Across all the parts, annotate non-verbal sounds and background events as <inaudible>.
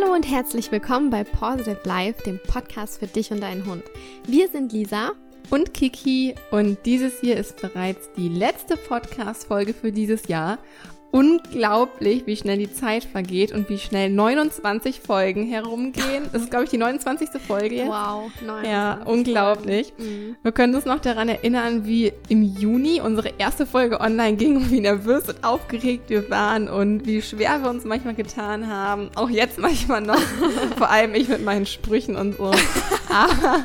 Hallo und herzlich willkommen bei Positive Life, dem Podcast für dich und deinen Hund. Wir sind Lisa und Kiki und dieses hier ist bereits die letzte Podcast-Folge für dieses Jahr unglaublich, wie schnell die Zeit vergeht und wie schnell 29 Folgen herumgehen. Das ist, glaube ich, die 29. Folge jetzt. Wow, 29 Ja, unglaublich. Mhm. Wir können uns noch daran erinnern, wie im Juni unsere erste Folge online ging und wie nervös und aufgeregt wir waren und wie schwer wir uns manchmal getan haben. Auch jetzt manchmal noch. <laughs> Vor allem ich mit meinen Sprüchen und so. Aber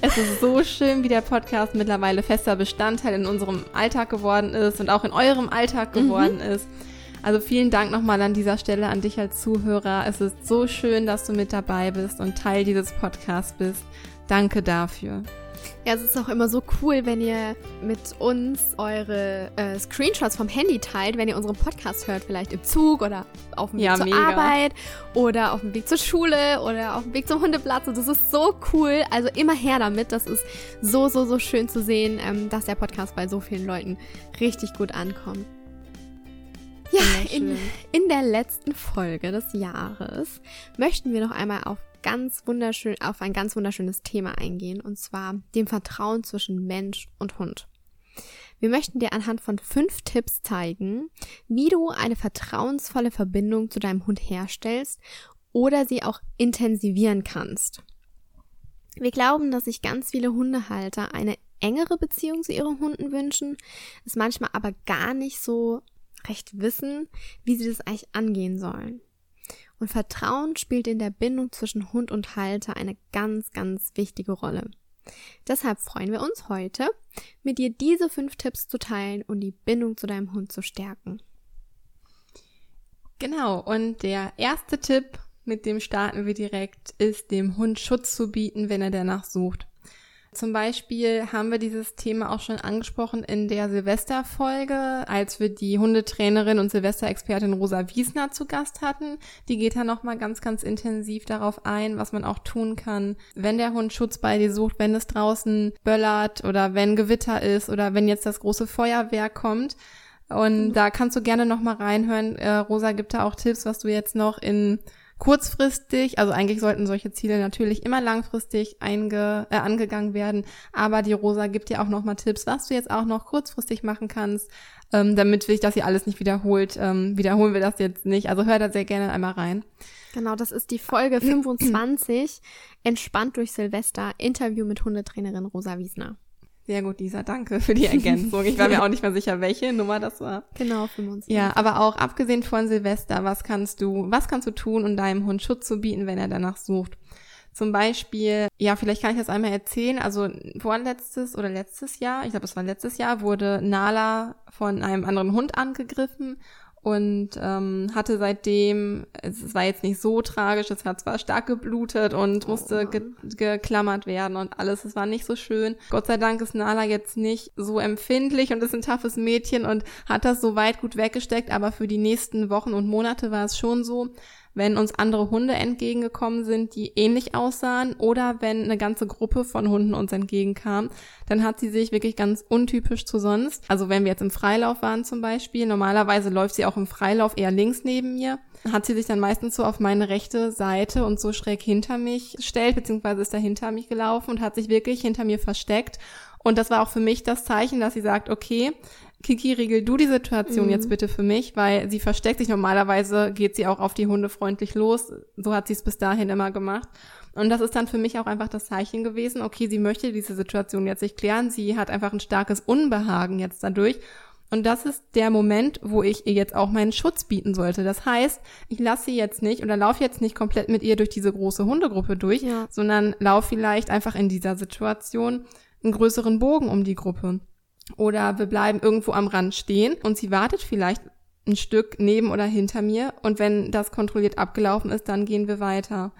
es ist so schön, wie der Podcast mittlerweile fester Bestandteil in unserem Alltag geworden ist und auch in eurem Alltag mhm. geworden mhm. ist. Also vielen Dank nochmal an dieser Stelle an dich als Zuhörer. Es ist so schön, dass du mit dabei bist und Teil dieses Podcasts bist. Danke dafür. Ja, es ist auch immer so cool, wenn ihr mit uns eure äh, Screenshots vom Handy teilt, wenn ihr unseren Podcast hört, vielleicht im Zug oder auf dem Weg ja, zur mega. Arbeit oder auf dem Weg zur Schule oder auf dem Weg zum Hundeplatz. Und das ist so cool. Also immer her damit. Das ist so, so, so schön zu sehen, ähm, dass der Podcast bei so vielen Leuten richtig gut ankommt. Ja, in, in der letzten Folge des Jahres möchten wir noch einmal auf ganz wunderschön, auf ein ganz wunderschönes Thema eingehen, und zwar dem Vertrauen zwischen Mensch und Hund. Wir möchten dir anhand von fünf Tipps zeigen, wie du eine vertrauensvolle Verbindung zu deinem Hund herstellst oder sie auch intensivieren kannst. Wir glauben, dass sich ganz viele Hundehalter eine engere Beziehung zu ihren Hunden wünschen, es manchmal aber gar nicht so recht wissen, wie sie das eigentlich angehen sollen. Und Vertrauen spielt in der Bindung zwischen Hund und Halter eine ganz, ganz wichtige Rolle. Deshalb freuen wir uns heute, mit dir diese fünf Tipps zu teilen und die Bindung zu deinem Hund zu stärken. Genau, und der erste Tipp, mit dem starten wir direkt, ist dem Hund Schutz zu bieten, wenn er danach sucht. Zum Beispiel haben wir dieses Thema auch schon angesprochen in der Silvesterfolge, als wir die Hundetrainerin und Silvesterexpertin Rosa Wiesner zu Gast hatten. Die geht da nochmal ganz, ganz intensiv darauf ein, was man auch tun kann, wenn der Hund Schutz bei dir sucht, wenn es draußen böllert oder wenn Gewitter ist oder wenn jetzt das große Feuerwehr kommt. Und da kannst du gerne nochmal reinhören. Äh, Rosa gibt da auch Tipps, was du jetzt noch in kurzfristig, also eigentlich sollten solche Ziele natürlich immer langfristig einge, äh, angegangen werden, aber die Rosa gibt dir auch nochmal Tipps, was du jetzt auch noch kurzfristig machen kannst, ähm, damit sich das hier alles nicht wiederholt. Ähm, wiederholen wir das jetzt nicht, also hör da sehr gerne einmal rein. Genau, das ist die Folge 25, Entspannt durch Silvester, Interview mit Hundetrainerin Rosa Wiesner. Sehr gut, Lisa, danke für die <laughs> Ergänzung. Ich war mir auch nicht mehr sicher, welche Nummer das war. Genau, 25. Ja, aber auch abgesehen von Silvester, was kannst du, was kannst du tun, um deinem Hund Schutz zu bieten, wenn er danach sucht? Zum Beispiel, ja, vielleicht kann ich das einmal erzählen. Also vorletztes oder letztes Jahr, ich glaube, es war letztes Jahr, wurde Nala von einem anderen Hund angegriffen und ähm, hatte seitdem, es war jetzt nicht so tragisch, es hat zwar stark geblutet und musste oh ge geklammert werden und alles, es war nicht so schön. Gott sei Dank ist Nala jetzt nicht so empfindlich und ist ein toughes Mädchen und hat das so weit gut weggesteckt, aber für die nächsten Wochen und Monate war es schon so, wenn uns andere Hunde entgegengekommen sind, die ähnlich aussahen oder wenn eine ganze Gruppe von Hunden uns entgegenkam, dann hat sie sich wirklich ganz untypisch zu sonst. Also wenn wir jetzt im Freilauf waren zum Beispiel, normalerweise läuft sie auch im Freilauf eher links neben mir, hat sie sich dann meistens so auf meine rechte Seite und so schräg hinter mich gestellt, beziehungsweise ist da hinter mich gelaufen und hat sich wirklich hinter mir versteckt. Und das war auch für mich das Zeichen, dass sie sagt, okay, Kiki, regel du die Situation mhm. jetzt bitte für mich, weil sie versteckt sich. Normalerweise geht sie auch auf die Hunde freundlich los. So hat sie es bis dahin immer gemacht. Und das ist dann für mich auch einfach das Zeichen gewesen, okay, sie möchte diese Situation jetzt nicht klären. Sie hat einfach ein starkes Unbehagen jetzt dadurch. Und das ist der Moment, wo ich ihr jetzt auch meinen Schutz bieten sollte. Das heißt, ich lasse sie jetzt nicht oder laufe jetzt nicht komplett mit ihr durch diese große Hundegruppe durch, ja. sondern laufe vielleicht einfach in dieser Situation einen größeren Bogen um die Gruppe. Oder wir bleiben irgendwo am Rand stehen und sie wartet vielleicht ein Stück neben oder hinter mir und wenn das kontrolliert abgelaufen ist, dann gehen wir weiter.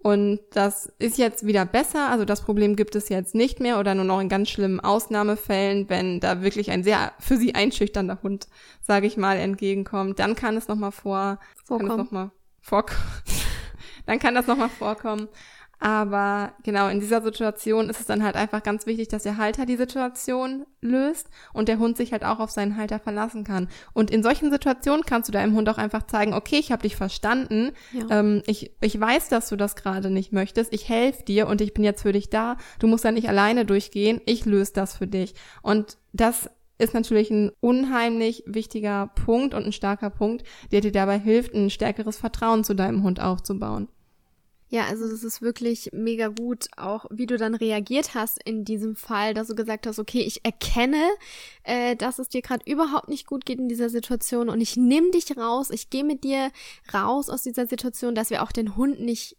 Und das ist jetzt wieder besser, also das Problem gibt es jetzt nicht mehr oder nur noch in ganz schlimmen Ausnahmefällen, wenn da wirklich ein sehr für sie einschüchternder Hund, sage ich mal, entgegenkommt, dann kann es nochmal vor, vorkommen. Kann es noch mal vorkommen. <laughs> dann kann das nochmal vorkommen. Aber genau, in dieser Situation ist es dann halt einfach ganz wichtig, dass der Halter die Situation löst und der Hund sich halt auch auf seinen Halter verlassen kann. Und in solchen Situationen kannst du deinem Hund auch einfach zeigen, okay, ich habe dich verstanden, ja. ähm, ich, ich weiß, dass du das gerade nicht möchtest, ich helfe dir und ich bin jetzt für dich da. Du musst da nicht alleine durchgehen, ich löse das für dich. Und das ist natürlich ein unheimlich wichtiger Punkt und ein starker Punkt, der dir dabei hilft, ein stärkeres Vertrauen zu deinem Hund aufzubauen. Ja, also das ist wirklich mega gut, auch wie du dann reagiert hast in diesem Fall, dass du gesagt hast, okay, ich erkenne, äh, dass es dir gerade überhaupt nicht gut geht in dieser Situation und ich nehme dich raus, ich gehe mit dir raus aus dieser Situation, dass wir auch den Hund nicht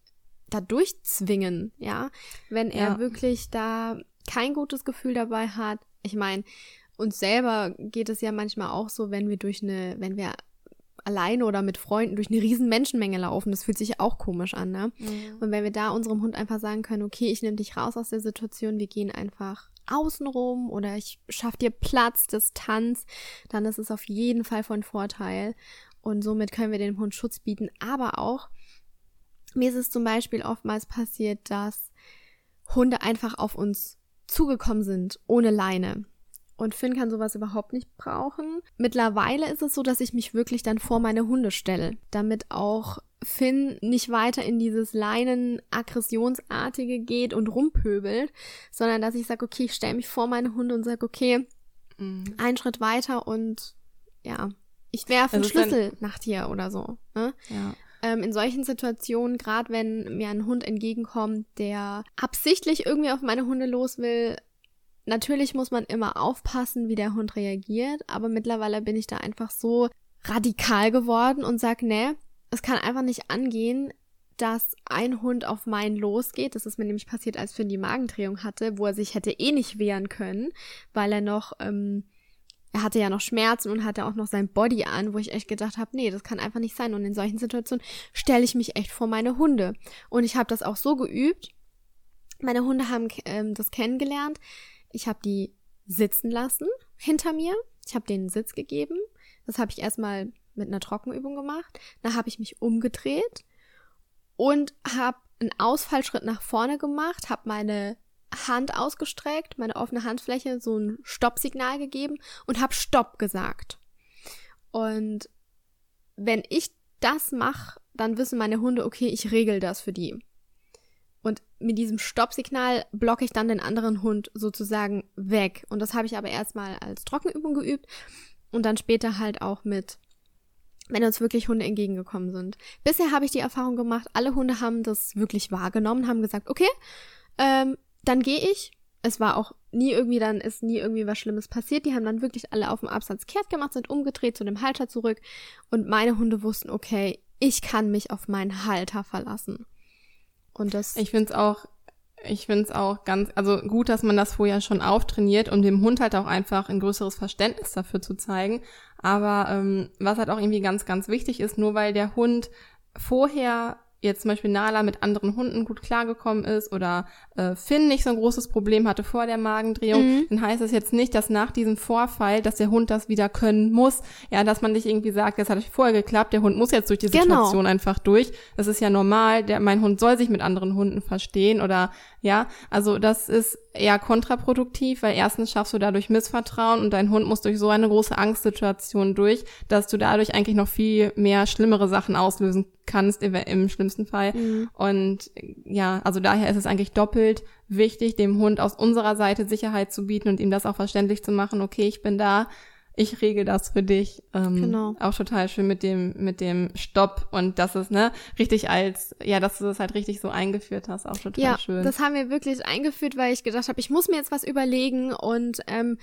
da durchzwingen, ja, wenn er ja. wirklich da kein gutes Gefühl dabei hat. Ich meine, uns selber geht es ja manchmal auch so, wenn wir durch eine, wenn wir alleine oder mit Freunden durch eine riesen Menschenmenge laufen, das fühlt sich auch komisch an, ne? Mhm. Und wenn wir da unserem Hund einfach sagen können, okay, ich nehme dich raus aus der Situation, wir gehen einfach außenrum oder ich schaff dir Platz, Distanz, dann ist es auf jeden Fall von Vorteil. Und somit können wir dem Hund Schutz bieten. Aber auch, mir ist es zum Beispiel oftmals passiert, dass Hunde einfach auf uns zugekommen sind, ohne Leine. Und Finn kann sowas überhaupt nicht brauchen. Mittlerweile ist es so, dass ich mich wirklich dann vor meine Hunde stelle, damit auch Finn nicht weiter in dieses Leinen-Aggressionsartige geht und rumpöbelt, sondern dass ich sage, okay, ich stelle mich vor meine Hunde und sage, okay, mhm. einen Schritt weiter und ja, ich werfe einen Schlüssel nach dir oder so. Ne? Ja. Ähm, in solchen Situationen, gerade wenn mir ein Hund entgegenkommt, der absichtlich irgendwie auf meine Hunde los will, Natürlich muss man immer aufpassen, wie der Hund reagiert, aber mittlerweile bin ich da einfach so radikal geworden und sag, nee, es kann einfach nicht angehen, dass ein Hund auf meinen losgeht. Das ist mir nämlich passiert, als Finn die Magendrehung hatte, wo er sich hätte eh nicht wehren können, weil er noch, ähm, er hatte ja noch Schmerzen und hatte auch noch sein Body an, wo ich echt gedacht habe, nee, das kann einfach nicht sein. Und in solchen Situationen stelle ich mich echt vor meine Hunde. Und ich habe das auch so geübt. Meine Hunde haben ähm, das kennengelernt, ich habe die sitzen lassen hinter mir. Ich habe denen Sitz gegeben. Das habe ich erstmal mit einer Trockenübung gemacht. Dann habe ich mich umgedreht und habe einen Ausfallschritt nach vorne gemacht, habe meine Hand ausgestreckt, meine offene Handfläche, so ein Stoppsignal gegeben und habe Stopp gesagt. Und wenn ich das mache, dann wissen meine Hunde, okay, ich regel das für die. Und mit diesem Stoppsignal blocke ich dann den anderen Hund sozusagen weg. Und das habe ich aber erstmal als Trockenübung geübt und dann später halt auch mit, wenn uns wirklich Hunde entgegengekommen sind. Bisher habe ich die Erfahrung gemacht, alle Hunde haben das wirklich wahrgenommen, haben gesagt, okay, ähm, dann gehe ich. Es war auch nie irgendwie, dann ist nie irgendwie was Schlimmes passiert. Die haben dann wirklich alle auf dem Absatz kehrt gemacht, sind umgedreht zu dem Halter zurück. Und meine Hunde wussten, okay, ich kann mich auf meinen Halter verlassen. Und das. Ich finde es auch, ich finde es auch ganz, also gut, dass man das vorher schon auftrainiert, um dem Hund halt auch einfach ein größeres Verständnis dafür zu zeigen. Aber ähm, was halt auch irgendwie ganz, ganz wichtig ist, nur weil der Hund vorher jetzt zum Beispiel Nala mit anderen Hunden gut klargekommen ist oder äh, Finn nicht so ein großes Problem hatte vor der Magendrehung, mhm. dann heißt das jetzt nicht, dass nach diesem Vorfall, dass der Hund das wieder können muss. Ja, dass man nicht irgendwie sagt, das hat vorher geklappt, der Hund muss jetzt durch die genau. Situation genau. einfach durch. Das ist ja normal, der, mein Hund soll sich mit anderen Hunden verstehen oder ja, also das ist eher kontraproduktiv, weil erstens schaffst du dadurch Missvertrauen und dein Hund muss durch so eine große Angstsituation durch, dass du dadurch eigentlich noch viel mehr schlimmere Sachen auslösen kannst im schlimmsten Fall. Mhm. Und ja, also daher ist es eigentlich doppelt wichtig, dem Hund aus unserer Seite Sicherheit zu bieten und ihm das auch verständlich zu machen, okay, ich bin da, ich regel das für dich. Ähm, genau. Auch total schön mit dem, mit dem Stopp und dass es, ne, richtig als, ja, dass du das halt richtig so eingeführt hast, auch total ja, schön. Das haben wir wirklich eingeführt, weil ich gedacht habe, ich muss mir jetzt was überlegen und ähm,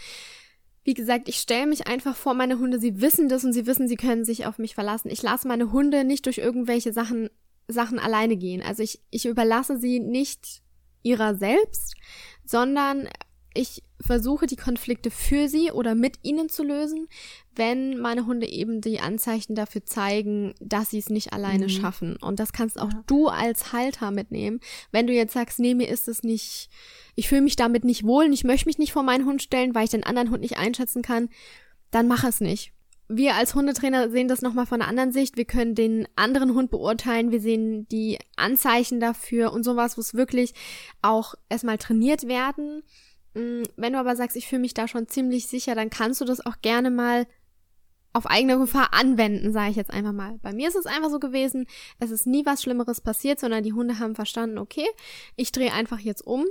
wie gesagt, ich stelle mich einfach vor meine Hunde, sie wissen das und sie wissen, sie können sich auf mich verlassen. Ich lasse meine Hunde nicht durch irgendwelche Sachen, Sachen alleine gehen. Also ich, ich überlasse sie nicht ihrer selbst, sondern ich versuche die Konflikte für sie oder mit ihnen zu lösen, wenn meine Hunde eben die Anzeichen dafür zeigen, dass sie es nicht alleine mhm. schaffen. Und das kannst auch ja. du als Halter mitnehmen. Wenn du jetzt sagst, nee, mir ist es nicht, ich fühle mich damit nicht wohl und ich möchte mich nicht vor meinen Hund stellen, weil ich den anderen Hund nicht einschätzen kann, dann mach es nicht. wir als Hundetrainer sehen das nochmal von einer anderen Sicht. Wir können den anderen Hund beurteilen. Wir sehen die Anzeichen dafür und sowas, wo es wirklich auch erstmal trainiert werden. Mm, wenn du aber sagst, ich fühle mich da schon ziemlich sicher, dann kannst du das auch gerne mal auf eigene Gefahr anwenden, sage ich jetzt einfach mal. Bei mir ist es einfach so gewesen, es ist nie was Schlimmeres passiert, sondern die Hunde haben verstanden, okay, ich drehe einfach jetzt um.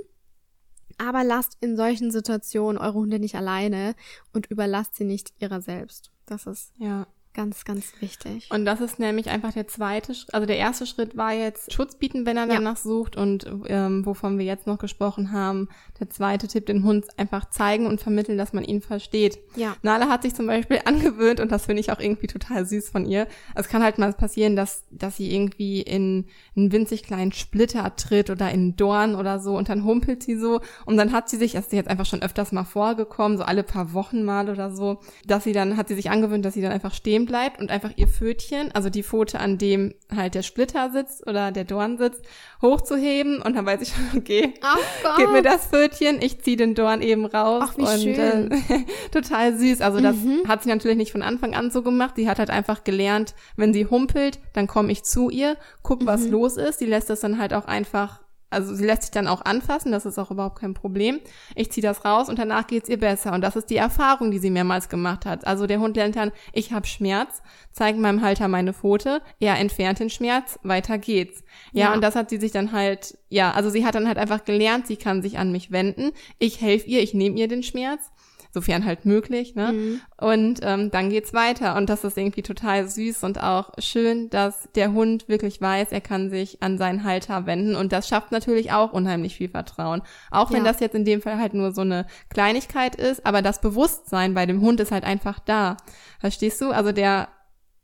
Aber lasst in solchen Situationen eure Hunde nicht alleine und überlasst sie nicht ihrer selbst. Das ist ja Ganz, ganz wichtig. Und das ist nämlich einfach der zweite Schritt. Also der erste Schritt war jetzt Schutz bieten, wenn er danach ja. sucht. Und ähm, wovon wir jetzt noch gesprochen haben, der zweite Tipp, den Hund einfach zeigen und vermitteln, dass man ihn versteht. Ja. Nala hat sich zum Beispiel <laughs> angewöhnt, und das finde ich auch irgendwie total süß von ihr. Es kann halt mal passieren, dass, dass sie irgendwie in einen winzig kleinen Splitter tritt oder in Dorn oder so und dann humpelt sie so. Und dann hat sie sich, das ist jetzt einfach schon öfters mal vorgekommen, so alle paar Wochen mal oder so, dass sie dann, hat sie sich angewöhnt, dass sie dann einfach stehen bleibt und einfach ihr Pfötchen, also die Pfote, an dem halt der Splitter sitzt oder der Dorn sitzt, hochzuheben und dann weiß ich schon, okay, oh gib mir das Pfötchen, ich ziehe den Dorn eben raus Ach, wie und schön. Äh, <laughs> total süß. Also das mhm. hat sie natürlich nicht von Anfang an so gemacht. Sie hat halt einfach gelernt, wenn sie humpelt, dann komme ich zu ihr, guck, mhm. was los ist. Sie lässt das dann halt auch einfach also sie lässt sich dann auch anfassen, das ist auch überhaupt kein Problem. Ich ziehe das raus und danach geht's ihr besser. Und das ist die Erfahrung, die sie mehrmals gemacht hat. Also der Hund lernt dann, ich habe Schmerz, zeigt meinem Halter meine Pfote, er entfernt den Schmerz, weiter geht's. Ja, ja, und das hat sie sich dann halt, ja, also sie hat dann halt einfach gelernt, sie kann sich an mich wenden, ich helfe ihr, ich nehme ihr den Schmerz sofern halt möglich, ne? Mhm. Und ähm, dann geht's weiter. Und das ist irgendwie total süß und auch schön, dass der Hund wirklich weiß, er kann sich an seinen Halter wenden. Und das schafft natürlich auch unheimlich viel Vertrauen. Auch wenn ja. das jetzt in dem Fall halt nur so eine Kleinigkeit ist, aber das Bewusstsein bei dem Hund ist halt einfach da. Verstehst du? Also der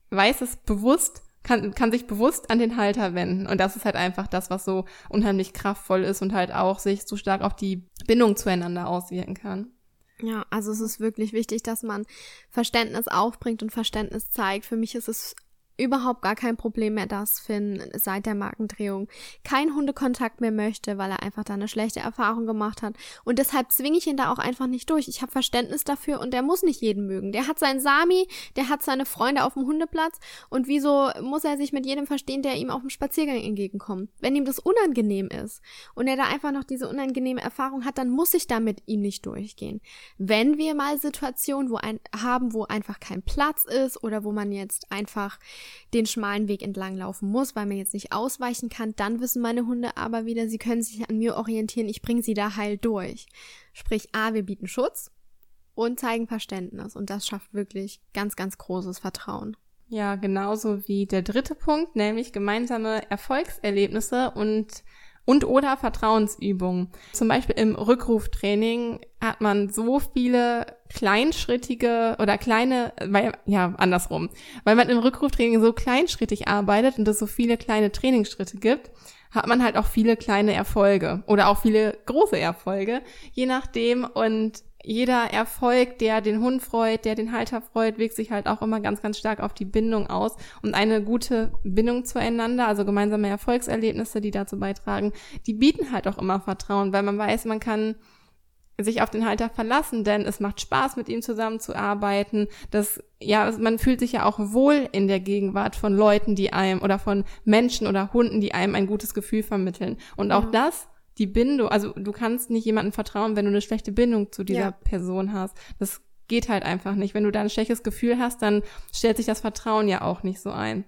weiß es bewusst, kann, kann sich bewusst an den Halter wenden. Und das ist halt einfach das, was so unheimlich kraftvoll ist und halt auch sich so stark auf die Bindung zueinander auswirken kann. Ja, also es ist wirklich wichtig, dass man Verständnis aufbringt und Verständnis zeigt. Für mich ist es überhaupt gar kein Problem mehr, dass Finn seit der Markendrehung kein Hundekontakt mehr möchte, weil er einfach da eine schlechte Erfahrung gemacht hat. Und deshalb zwinge ich ihn da auch einfach nicht durch. Ich habe Verständnis dafür und der muss nicht jeden mögen. Der hat seinen Sami, der hat seine Freunde auf dem Hundeplatz und wieso muss er sich mit jedem verstehen, der ihm auf dem Spaziergang entgegenkommt? Wenn ihm das unangenehm ist und er da einfach noch diese unangenehme Erfahrung hat, dann muss ich da mit ihm nicht durchgehen. Wenn wir mal Situationen wo ein, haben, wo einfach kein Platz ist oder wo man jetzt einfach den schmalen Weg entlang laufen muss, weil man jetzt nicht ausweichen kann, dann wissen meine Hunde aber wieder, sie können sich an mir orientieren, ich bringe sie da heil durch. Sprich, A, wir bieten Schutz und zeigen Verständnis und das schafft wirklich ganz, ganz großes Vertrauen. Ja, genauso wie der dritte Punkt, nämlich gemeinsame Erfolgserlebnisse und und oder Vertrauensübungen. Zum Beispiel im Rückruftraining hat man so viele kleinschrittige oder kleine, weil, ja, andersrum. Weil man im Rückruftraining so kleinschrittig arbeitet und es so viele kleine Trainingsschritte gibt, hat man halt auch viele kleine Erfolge oder auch viele große Erfolge, je nachdem. Und jeder Erfolg, der den Hund freut, der den Halter freut, wirkt sich halt auch immer ganz, ganz stark auf die Bindung aus. Und eine gute Bindung zueinander, also gemeinsame Erfolgserlebnisse, die dazu beitragen, die bieten halt auch immer Vertrauen, weil man weiß, man kann sich auf den Halter verlassen, denn es macht Spaß, mit ihm zusammenzuarbeiten. Das, ja, man fühlt sich ja auch wohl in der Gegenwart von Leuten, die einem oder von Menschen oder Hunden, die einem ein gutes Gefühl vermitteln. Und auch ja. das die Bindung, also du kannst nicht jemandem vertrauen, wenn du eine schlechte Bindung zu dieser ja. Person hast. Das geht halt einfach nicht. Wenn du da ein schlechtes Gefühl hast, dann stellt sich das Vertrauen ja auch nicht so ein.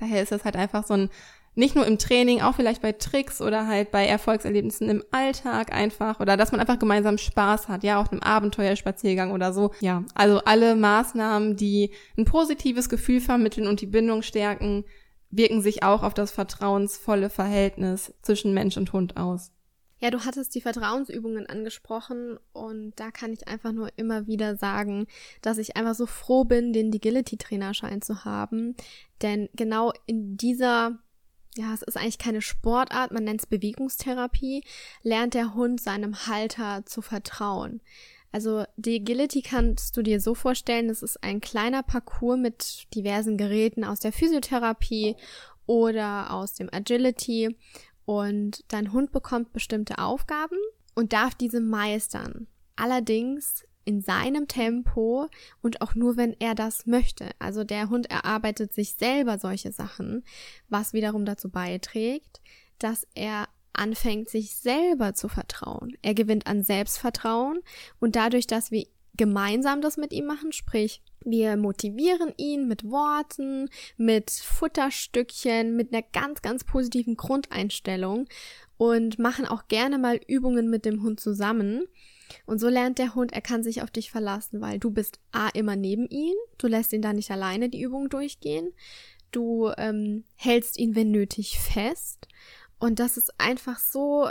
Daher ist das halt einfach so ein, nicht nur im Training, auch vielleicht bei Tricks oder halt bei Erfolgserlebnissen im Alltag einfach oder dass man einfach gemeinsam Spaß hat, ja, auf einem Abenteuerspaziergang oder so. Ja, also alle Maßnahmen, die ein positives Gefühl vermitteln und die Bindung stärken, wirken sich auch auf das vertrauensvolle Verhältnis zwischen Mensch und Hund aus. Ja, du hattest die Vertrauensübungen angesprochen und da kann ich einfach nur immer wieder sagen, dass ich einfach so froh bin, den Agility-Trainerschein zu haben. Denn genau in dieser, ja, es ist eigentlich keine Sportart, man nennt es Bewegungstherapie, lernt der Hund seinem Halter zu vertrauen. Also die Agility kannst du dir so vorstellen, es ist ein kleiner Parcours mit diversen Geräten aus der Physiotherapie oder aus dem Agility und dein Hund bekommt bestimmte Aufgaben und darf diese meistern. Allerdings in seinem Tempo und auch nur, wenn er das möchte. Also der Hund erarbeitet sich selber solche Sachen, was wiederum dazu beiträgt, dass er anfängt, sich selber zu vertrauen. Er gewinnt an Selbstvertrauen und dadurch, dass wir gemeinsam das mit ihm machen, sprich, wir motivieren ihn mit Worten, mit Futterstückchen, mit einer ganz, ganz positiven Grundeinstellung und machen auch gerne mal Übungen mit dem Hund zusammen. Und so lernt der Hund, er kann sich auf dich verlassen, weil du bist A immer neben ihm, du lässt ihn da nicht alleine die Übung durchgehen, du ähm, hältst ihn, wenn nötig, fest. Und das ist einfach so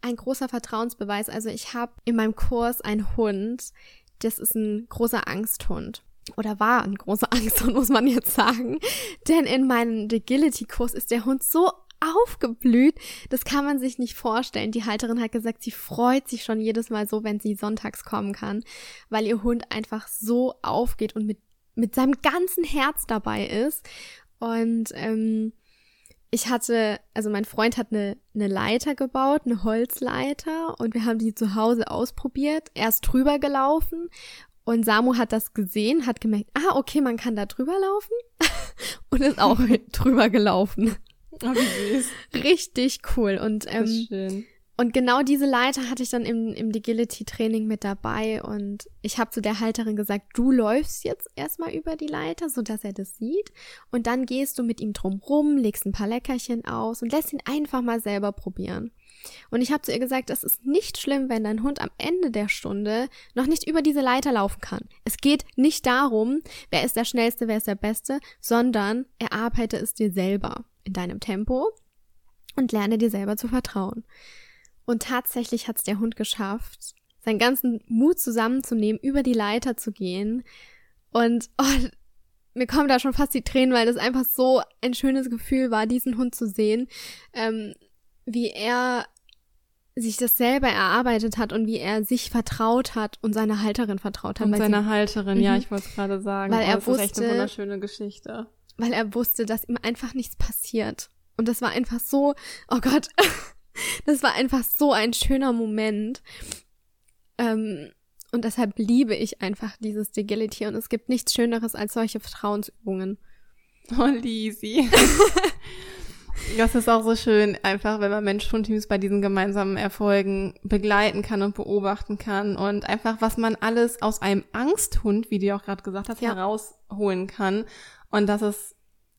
ein großer Vertrauensbeweis. Also ich habe in meinem Kurs einen Hund, das ist ein großer Angsthund. Oder war ein großer <laughs> Angsthund, muss man jetzt sagen. Denn in meinem Agility-Kurs ist der Hund so aufgeblüht. Das kann man sich nicht vorstellen. Die Halterin hat gesagt, sie freut sich schon jedes Mal so, wenn sie sonntags kommen kann, weil ihr Hund einfach so aufgeht und mit, mit seinem ganzen Herz dabei ist. Und ähm, ich hatte, also mein Freund hat eine, eine Leiter gebaut, eine Holzleiter, und wir haben die zu Hause ausprobiert. Er ist drüber gelaufen und Samu hat das gesehen, hat gemerkt, ah, okay, man kann da drüber laufen <laughs> und ist auch <laughs> drüber gelaufen. Oh, wie süß. Richtig cool. Und, ähm, und genau diese Leiter hatte ich dann im, im Agility-Training mit dabei. Und ich habe zu der Halterin gesagt, du läufst jetzt erstmal über die Leiter, sodass er das sieht. Und dann gehst du mit ihm drum rum, legst ein paar Leckerchen aus und lässt ihn einfach mal selber probieren. Und ich habe zu ihr gesagt, es ist nicht schlimm, wenn dein Hund am Ende der Stunde noch nicht über diese Leiter laufen kann. Es geht nicht darum, wer ist der Schnellste, wer ist der Beste, sondern erarbeite es dir selber in deinem Tempo und lerne dir selber zu vertrauen. Und tatsächlich hat es der Hund geschafft, seinen ganzen Mut zusammenzunehmen, über die Leiter zu gehen. Und <laughs> oh, mir kommen da schon fast die Tränen, weil das einfach so ein schönes Gefühl war, diesen Hund zu sehen, ähm, wie er sich das selber erarbeitet hat und wie er sich vertraut hat und seiner Halterin vertraut hat. Und seiner Halterin, ja, mhm. ich wollte es gerade sagen. Weil oh, er das wusste, ist echt eine wunderschöne Geschichte weil er wusste, dass ihm einfach nichts passiert. Und das war einfach so, oh Gott, <laughs> <laughs> das war einfach so ein schöner Moment. Ähm, und deshalb liebe ich einfach dieses Agility und es gibt nichts Schöneres als solche Vertrauensübungen. Oh, Lisi. <laughs> das ist auch so schön, einfach, wenn man Mensch-Hund-Teams bei diesen gemeinsamen Erfolgen begleiten kann und beobachten kann und einfach, was man alles aus einem Angsthund, wie du auch gerade gesagt hast, ja. herausholen kann und das ist,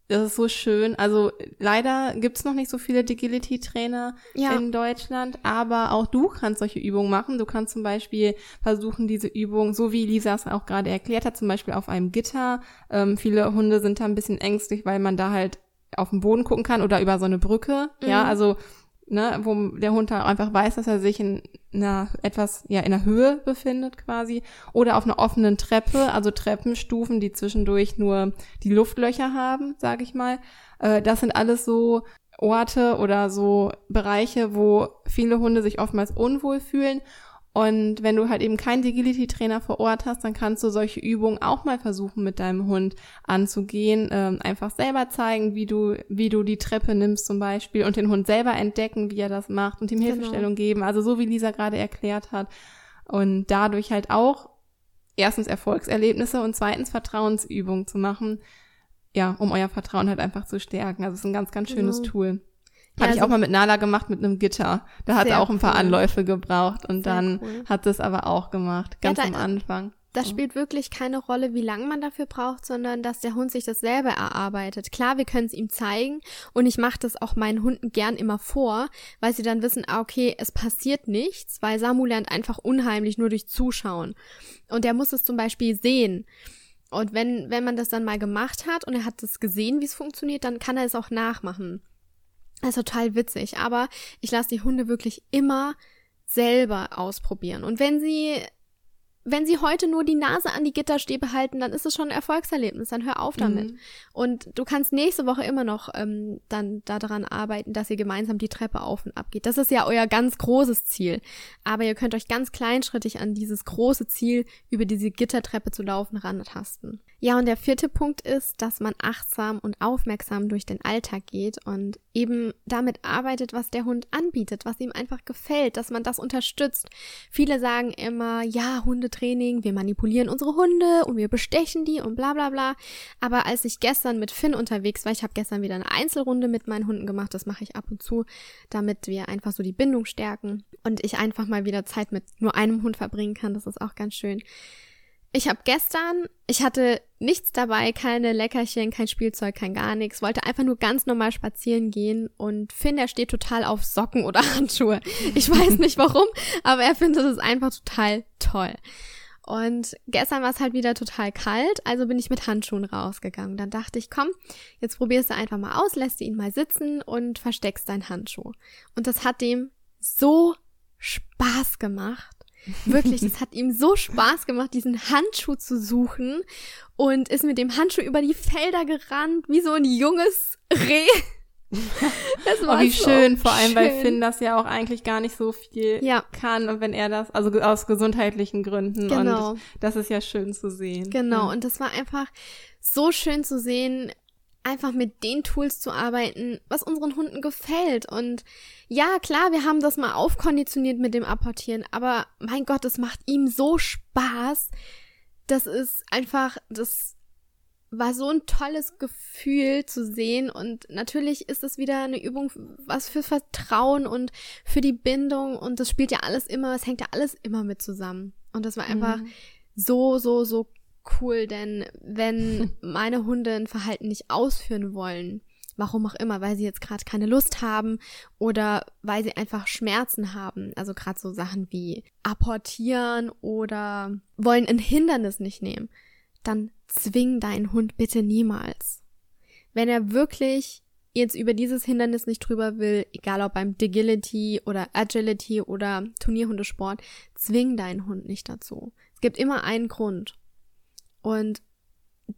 das ist so schön. Also leider gibt's noch nicht so viele Agility-Trainer ja. in Deutschland, aber auch du kannst solche Übungen machen. Du kannst zum Beispiel versuchen, diese Übung, so wie Lisa es auch gerade erklärt hat, zum Beispiel auf einem Gitter. Ähm, viele Hunde sind da ein bisschen ängstlich, weil man da halt auf den Boden gucken kann oder über so eine Brücke. Mhm. Ja, also ne, wo der Hund da einfach weiß, dass er sich in einer etwas, ja, in der Höhe befindet quasi. Oder auf einer offenen Treppe, also Treppenstufen, die zwischendurch nur die Luftlöcher haben, sage ich mal. Äh, das sind alles so Orte oder so Bereiche, wo viele Hunde sich oftmals unwohl fühlen und wenn du halt eben keinen Agility-Trainer vor Ort hast, dann kannst du solche Übungen auch mal versuchen, mit deinem Hund anzugehen. Ähm, einfach selber zeigen, wie du, wie du die Treppe nimmst zum Beispiel und den Hund selber entdecken, wie er das macht und ihm genau. Hilfestellung geben. Also so wie Lisa gerade erklärt hat. Und dadurch halt auch erstens Erfolgserlebnisse und zweitens Vertrauensübungen zu machen. Ja, um euer Vertrauen halt einfach zu stärken. Also es ist ein ganz, ganz schönes genau. Tool. Ja, Habe ich also auch mal mit Nala gemacht mit einem Gitter. Da hat er auch ein paar cool. Anläufe gebraucht und sehr dann cool. hat es aber auch gemacht, ganz ja, da, am Anfang. Das spielt wirklich keine Rolle, wie lange man dafür braucht, sondern dass der Hund sich das selber erarbeitet. Klar, wir können es ihm zeigen und ich mache das auch meinen Hunden gern immer vor, weil sie dann wissen, ah, okay, es passiert nichts, weil Samu lernt einfach unheimlich nur durch Zuschauen. Und er muss es zum Beispiel sehen. Und wenn, wenn man das dann mal gemacht hat und er hat es gesehen, wie es funktioniert, dann kann er es auch nachmachen. Das ist total witzig, aber ich lasse die Hunde wirklich immer selber ausprobieren. Und wenn sie wenn sie heute nur die Nase an die Gitterstäbe halten, dann ist es schon ein Erfolgserlebnis. Dann hör auf damit. Mhm. Und du kannst nächste Woche immer noch ähm, dann daran arbeiten, dass ihr gemeinsam die Treppe auf und ab geht. Das ist ja euer ganz großes Ziel. Aber ihr könnt euch ganz kleinschrittig an dieses große Ziel, über diese Gittertreppe zu laufen, rantasten. Ja, und der vierte Punkt ist, dass man achtsam und aufmerksam durch den Alltag geht und eben damit arbeitet, was der Hund anbietet, was ihm einfach gefällt, dass man das unterstützt. Viele sagen immer, ja, Hundetraining, wir manipulieren unsere Hunde und wir bestechen die und bla bla bla. Aber als ich gestern mit Finn unterwegs war, ich habe gestern wieder eine Einzelrunde mit meinen Hunden gemacht, das mache ich ab und zu, damit wir einfach so die Bindung stärken und ich einfach mal wieder Zeit mit nur einem Hund verbringen kann, das ist auch ganz schön. Ich habe gestern, ich hatte nichts dabei, keine Leckerchen, kein Spielzeug, kein gar nichts, wollte einfach nur ganz normal spazieren gehen und Finn, der steht total auf Socken oder <laughs> Handschuhe. Ich weiß nicht warum, aber er findet es einfach total toll. Und gestern war es halt wieder total kalt, also bin ich mit Handschuhen rausgegangen. Dann dachte ich, komm, jetzt probierst du einfach mal aus, lässt ihn mal sitzen und versteckst deinen Handschuh. Und das hat dem so Spaß gemacht. Wirklich, es hat ihm so Spaß gemacht, diesen Handschuh zu suchen und ist mit dem Handschuh über die Felder gerannt, wie so ein junges Reh. <laughs> Das war oh, wie so schön, vor allem, schön. weil Finn das ja auch eigentlich gar nicht so viel ja. kann und wenn er das, also aus gesundheitlichen Gründen genau. und das ist ja schön zu sehen. Genau, ja. und das war einfach so schön zu sehen, einfach mit den Tools zu arbeiten, was unseren Hunden gefällt. Und ja, klar, wir haben das mal aufkonditioniert mit dem Apportieren, aber mein Gott, es macht ihm so Spaß. Das ist einfach, das war so ein tolles Gefühl zu sehen und natürlich ist es wieder eine Übung, was für Vertrauen und für die Bindung und das spielt ja alles immer, es hängt ja alles immer mit zusammen. Und das war einfach mhm. so, so, so cool, denn wenn <laughs> meine Hunde ein Verhalten nicht ausführen wollen, warum auch immer, weil sie jetzt gerade keine Lust haben oder weil sie einfach Schmerzen haben, also gerade so Sachen wie apportieren oder wollen ein Hindernis nicht nehmen, dann zwing deinen Hund bitte niemals. Wenn er wirklich jetzt über dieses Hindernis nicht drüber will, egal ob beim Digility oder Agility oder Turnierhundesport, zwing deinen Hund nicht dazu. Es gibt immer einen Grund. Und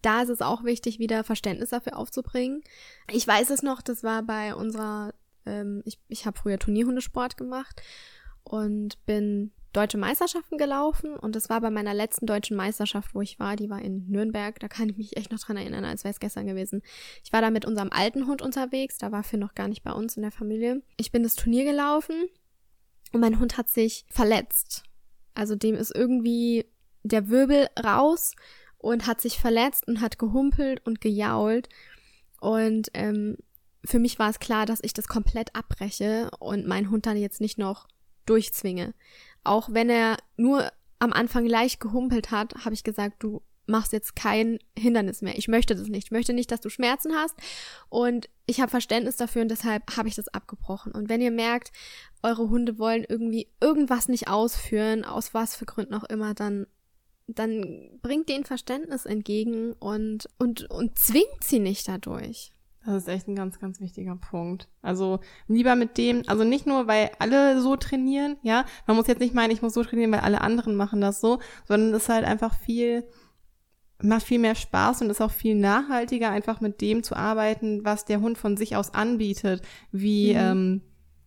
da ist es auch wichtig, wieder Verständnis dafür aufzubringen. Ich weiß es noch, das war bei unserer, ähm, ich, ich habe früher Turnierhundesport gemacht und bin deutsche Meisterschaften gelaufen und das war bei meiner letzten deutschen Meisterschaft, wo ich war, die war in Nürnberg, da kann ich mich echt noch dran erinnern, als wäre es gestern gewesen. Ich war da mit unserem alten Hund unterwegs, da war Finn noch gar nicht bei uns in der Familie. Ich bin das Turnier gelaufen und mein Hund hat sich verletzt. Also dem ist irgendwie der Wirbel raus und hat sich verletzt und hat gehumpelt und gejault. Und ähm, für mich war es klar, dass ich das komplett abbreche und meinen Hund dann jetzt nicht noch durchzwinge. Auch wenn er nur am Anfang leicht gehumpelt hat, habe ich gesagt, du machst jetzt kein Hindernis mehr. Ich möchte das nicht. Ich möchte nicht, dass du Schmerzen hast. Und ich habe Verständnis dafür und deshalb habe ich das abgebrochen. Und wenn ihr merkt, eure Hunde wollen irgendwie irgendwas nicht ausführen, aus was für Gründen auch immer, dann dann bringt denen Verständnis entgegen und, und, und zwingt sie nicht dadurch. Das ist echt ein ganz, ganz wichtiger Punkt. Also lieber mit dem, also nicht nur, weil alle so trainieren, ja, man muss jetzt nicht meinen, ich muss so trainieren, weil alle anderen machen das so, sondern es ist halt einfach viel, macht viel mehr Spaß und ist auch viel nachhaltiger, einfach mit dem zu arbeiten, was der Hund von sich aus anbietet, wie mhm. ähm,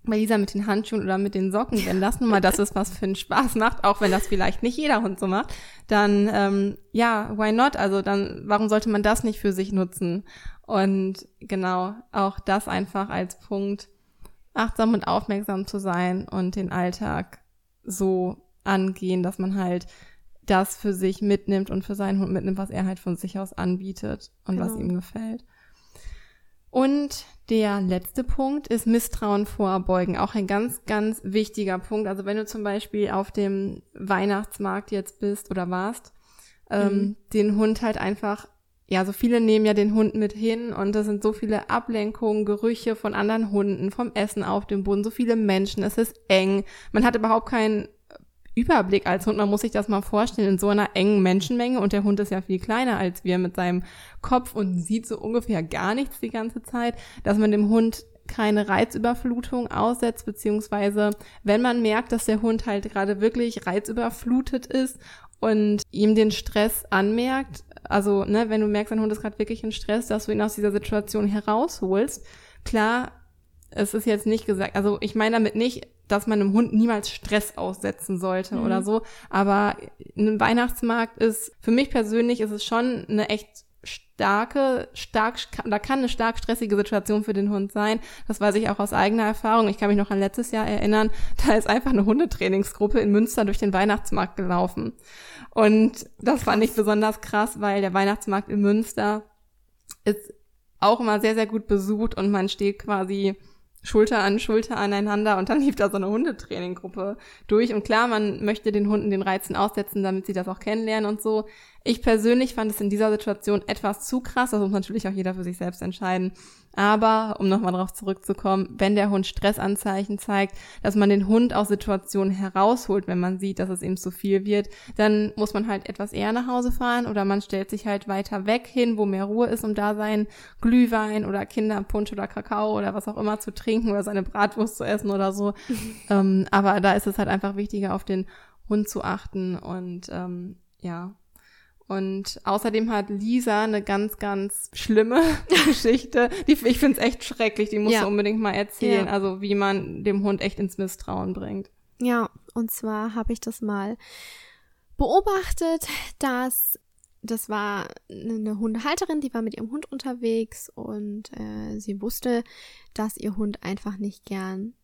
bei Lisa mit den Handschuhen oder mit den Socken, wenn das nun mal das ist, was für einen Spaß macht, auch wenn das vielleicht nicht jeder Hund so macht, dann ähm, ja, why not? Also dann, warum sollte man das nicht für sich nutzen? Und genau, auch das einfach als Punkt, achtsam und aufmerksam zu sein und den Alltag so angehen, dass man halt das für sich mitnimmt und für seinen Hund mitnimmt, was er halt von sich aus anbietet und genau. was ihm gefällt. Und der letzte Punkt ist Misstrauen vorbeugen. Auch ein ganz, ganz wichtiger Punkt. Also wenn du zum Beispiel auf dem Weihnachtsmarkt jetzt bist oder warst, ähm, mhm. den Hund halt einfach, ja, so viele nehmen ja den Hund mit hin und da sind so viele Ablenkungen, Gerüche von anderen Hunden, vom Essen auf dem Boden, so viele Menschen, es ist eng. Man hat überhaupt keinen Überblick als Hund. Man muss sich das mal vorstellen in so einer engen Menschenmenge und der Hund ist ja viel kleiner als wir mit seinem Kopf und sieht so ungefähr gar nichts die ganze Zeit, dass man dem Hund keine Reizüberflutung aussetzt, beziehungsweise wenn man merkt, dass der Hund halt gerade wirklich reizüberflutet ist und ihm den Stress anmerkt, also ne, wenn du merkst, dein Hund ist gerade wirklich in Stress, dass du ihn aus dieser Situation herausholst, klar, es ist jetzt nicht gesagt, also ich meine damit nicht, dass man einem Hund niemals Stress aussetzen sollte mhm. oder so. Aber ein Weihnachtsmarkt ist, für mich persönlich ist es schon eine echt starke, stark, da kann eine stark stressige Situation für den Hund sein. Das weiß ich auch aus eigener Erfahrung. Ich kann mich noch an letztes Jahr erinnern, <laughs> da ist einfach eine Hundetrainingsgruppe in Münster durch den Weihnachtsmarkt gelaufen. Und das fand ich besonders krass, weil der Weihnachtsmarkt in Münster ist auch immer sehr, sehr gut besucht und man steht quasi Schulter an Schulter aneinander und dann lief da so eine Hundetraininggruppe durch. Und klar, man möchte den Hunden den Reizen aussetzen, damit sie das auch kennenlernen und so. Ich persönlich fand es in dieser Situation etwas zu krass. Das muss natürlich auch jeder für sich selbst entscheiden. Aber, um nochmal darauf zurückzukommen, wenn der Hund Stressanzeichen zeigt, dass man den Hund aus Situationen herausholt, wenn man sieht, dass es ihm zu viel wird, dann muss man halt etwas eher nach Hause fahren oder man stellt sich halt weiter weg hin, wo mehr Ruhe ist, um da sein Glühwein oder Kinderpunsch oder Kakao oder was auch immer zu trinken oder seine Bratwurst zu essen oder so. <laughs> ähm, aber da ist es halt einfach wichtiger, auf den Hund zu achten und ähm, ja, und außerdem hat Lisa eine ganz, ganz schlimme <laughs> Geschichte. Die, ich finde es echt schrecklich, die musst ja. du unbedingt mal erzählen. Ja. Also wie man dem Hund echt ins Misstrauen bringt. Ja, und zwar habe ich das mal beobachtet, dass das war eine Hundehalterin, die war mit ihrem Hund unterwegs und äh, sie wusste, dass ihr Hund einfach nicht gern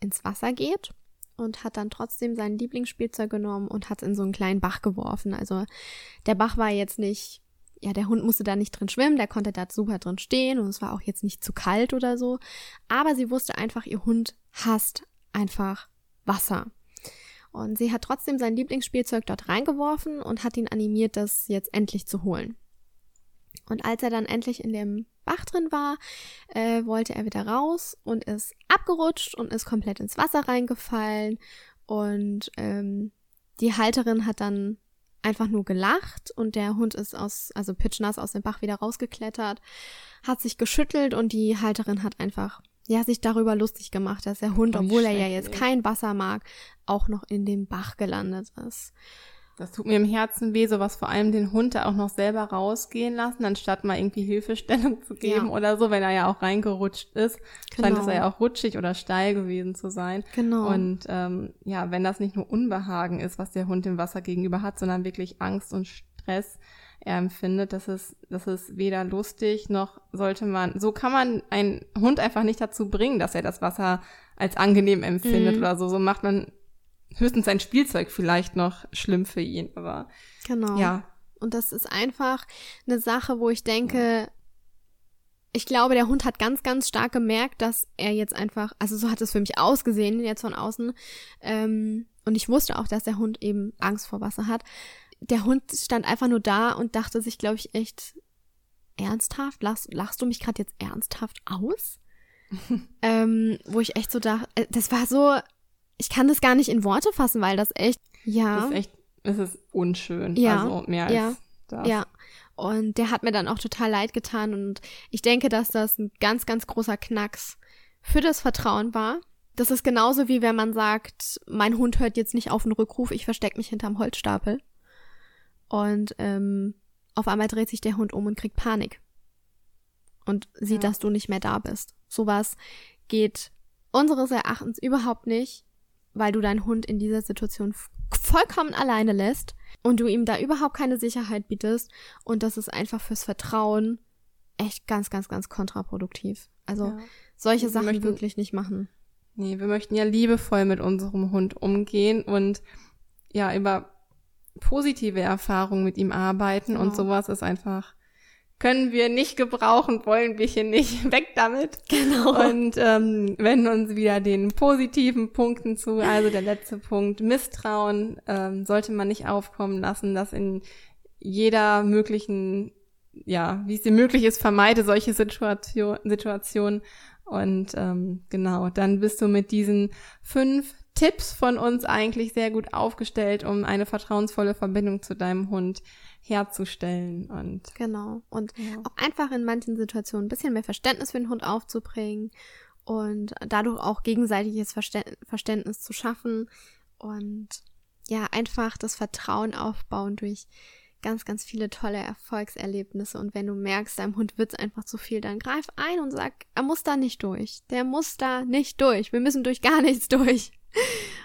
ins Wasser geht und hat dann trotzdem sein Lieblingsspielzeug genommen und hat es in so einen kleinen Bach geworfen. Also der Bach war jetzt nicht, ja, der Hund musste da nicht drin schwimmen, der konnte da super drin stehen und es war auch jetzt nicht zu kalt oder so. Aber sie wusste einfach, ihr Hund hasst einfach Wasser. Und sie hat trotzdem sein Lieblingsspielzeug dort reingeworfen und hat ihn animiert, das jetzt endlich zu holen. Und als er dann endlich in dem Bach drin war, äh, wollte er wieder raus und ist abgerutscht und ist komplett ins Wasser reingefallen. Und ähm, die Halterin hat dann einfach nur gelacht und der Hund ist aus, also pitchnass aus dem Bach wieder rausgeklettert, hat sich geschüttelt und die Halterin hat einfach, ja, sich darüber lustig gemacht, dass der Hund, obwohl er ja jetzt kein Wasser mag, auch noch in dem Bach gelandet ist. Das tut mir im Herzen weh, sowas vor allem den Hund da auch noch selber rausgehen lassen, anstatt mal irgendwie Hilfestellung zu geben ja. oder so, wenn er ja auch reingerutscht ist. Genau. Scheint es ja auch rutschig oder steil gewesen zu sein. Genau. Und ähm, ja, wenn das nicht nur Unbehagen ist, was der Hund dem Wasser gegenüber hat, sondern wirklich Angst und Stress er empfindet, das ist, das ist weder lustig noch sollte man, so kann man einen Hund einfach nicht dazu bringen, dass er das Wasser als angenehm empfindet mhm. oder so. So macht man höchstens sein Spielzeug vielleicht noch schlimm für ihn, aber genau. Ja. Und das ist einfach eine Sache, wo ich denke, ich glaube, der Hund hat ganz, ganz stark gemerkt, dass er jetzt einfach, also so hat es für mich ausgesehen, jetzt von außen. Ähm, und ich wusste auch, dass der Hund eben Angst vor Wasser hat. Der Hund stand einfach nur da und dachte sich, glaube ich, echt ernsthaft, lachst, lachst du mich gerade jetzt ernsthaft aus? <laughs> ähm, wo ich echt so dachte, äh, das war so, ich kann das gar nicht in Worte fassen, weil das echt, ja. Das ist echt, es ist unschön. Ja. Also mehr als ja, das. Ja. Und der hat mir dann auch total leid getan und ich denke, dass das ein ganz, ganz großer Knacks für das Vertrauen war. Das ist genauso wie wenn man sagt, mein Hund hört jetzt nicht auf den Rückruf, ich verstecke mich hinterm Holzstapel. Und ähm, auf einmal dreht sich der Hund um und kriegt Panik. Und sieht, ja. dass du nicht mehr da bist. Sowas geht unseres Erachtens überhaupt nicht weil du deinen Hund in dieser Situation vollkommen alleine lässt und du ihm da überhaupt keine Sicherheit bietest und das ist einfach fürs Vertrauen echt ganz, ganz, ganz kontraproduktiv. Also ja. solche wir Sachen möchten, wirklich nicht machen. Nee, wir möchten ja liebevoll mit unserem Hund umgehen und ja, über positive Erfahrungen mit ihm arbeiten genau. und sowas ist einfach können wir nicht gebrauchen, wollen wir hier nicht. <laughs> Weg damit. Genau. Und ähm, wenden uns wieder den positiven Punkten zu. Also der letzte Punkt, Misstrauen ähm, sollte man nicht aufkommen lassen, dass in jeder möglichen, ja, wie es dir möglich ist, vermeide solche Situation, Situationen. Und ähm, genau, dann bist du mit diesen fünf Tipps von uns eigentlich sehr gut aufgestellt, um eine vertrauensvolle Verbindung zu deinem Hund herzustellen und genau und ja. auch einfach in manchen Situationen ein bisschen mehr Verständnis für den Hund aufzubringen und dadurch auch gegenseitiges Verständnis zu schaffen und ja einfach das Vertrauen aufbauen durch ganz, ganz viele tolle Erfolgserlebnisse. Und wenn du merkst, deinem Hund wird's einfach zu viel, dann greif ein und sag, er muss da nicht durch. Der muss da nicht durch. Wir müssen durch gar nichts <laughs> durch.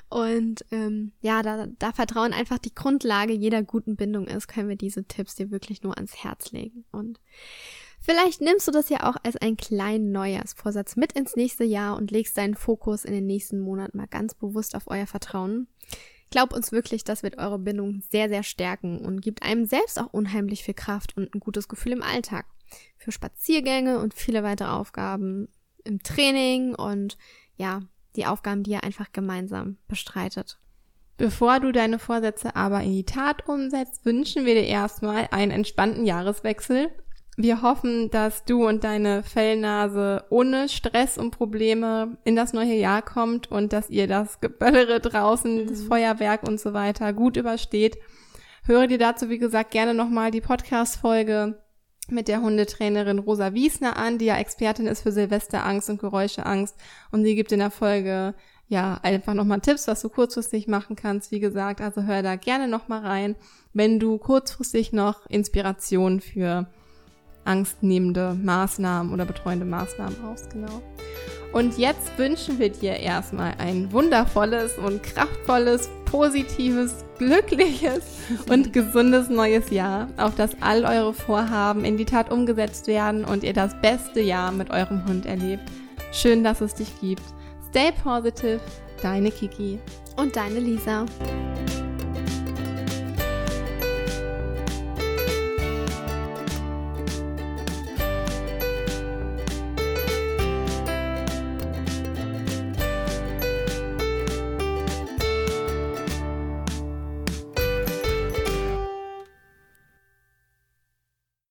Und ähm, ja, da, da Vertrauen einfach die Grundlage jeder guten Bindung ist, können wir diese Tipps dir wirklich nur ans Herz legen. Und vielleicht nimmst du das ja auch als einen kleinen Neujahrsvorsatz mit ins nächste Jahr und legst deinen Fokus in den nächsten Monaten mal ganz bewusst auf euer Vertrauen. Glaub uns wirklich, das wird eure Bindung sehr, sehr stärken und gibt einem selbst auch unheimlich viel Kraft und ein gutes Gefühl im Alltag. Für Spaziergänge und viele weitere Aufgaben im Training und ja, die Aufgaben, die ihr einfach gemeinsam bestreitet. Bevor du deine Vorsätze aber in die Tat umsetzt, wünschen wir dir erstmal einen entspannten Jahreswechsel. Wir hoffen, dass du und deine Fellnase ohne Stress und Probleme in das neue Jahr kommt und dass ihr das Geböllere draußen, mhm. das Feuerwerk und so weiter gut übersteht. Höre dir dazu, wie gesagt, gerne nochmal die Podcast-Folge mit der Hundetrainerin Rosa Wiesner an, die ja Expertin ist für Silvesterangst und Geräuscheangst. Und sie gibt in der Folge ja einfach nochmal Tipps, was du kurzfristig machen kannst. Wie gesagt, also hör da gerne nochmal rein, wenn du kurzfristig noch Inspiration für angstnehmende Maßnahmen oder betreuende Maßnahmen brauchst, genau. Und jetzt wünschen wir dir erstmal ein wundervolles und kraftvolles, positives, glückliches und gesundes neues Jahr, auf das all eure Vorhaben in die Tat umgesetzt werden und ihr das beste Jahr mit eurem Hund erlebt. Schön, dass es dich gibt. Stay positive, deine Kiki. Und deine Lisa.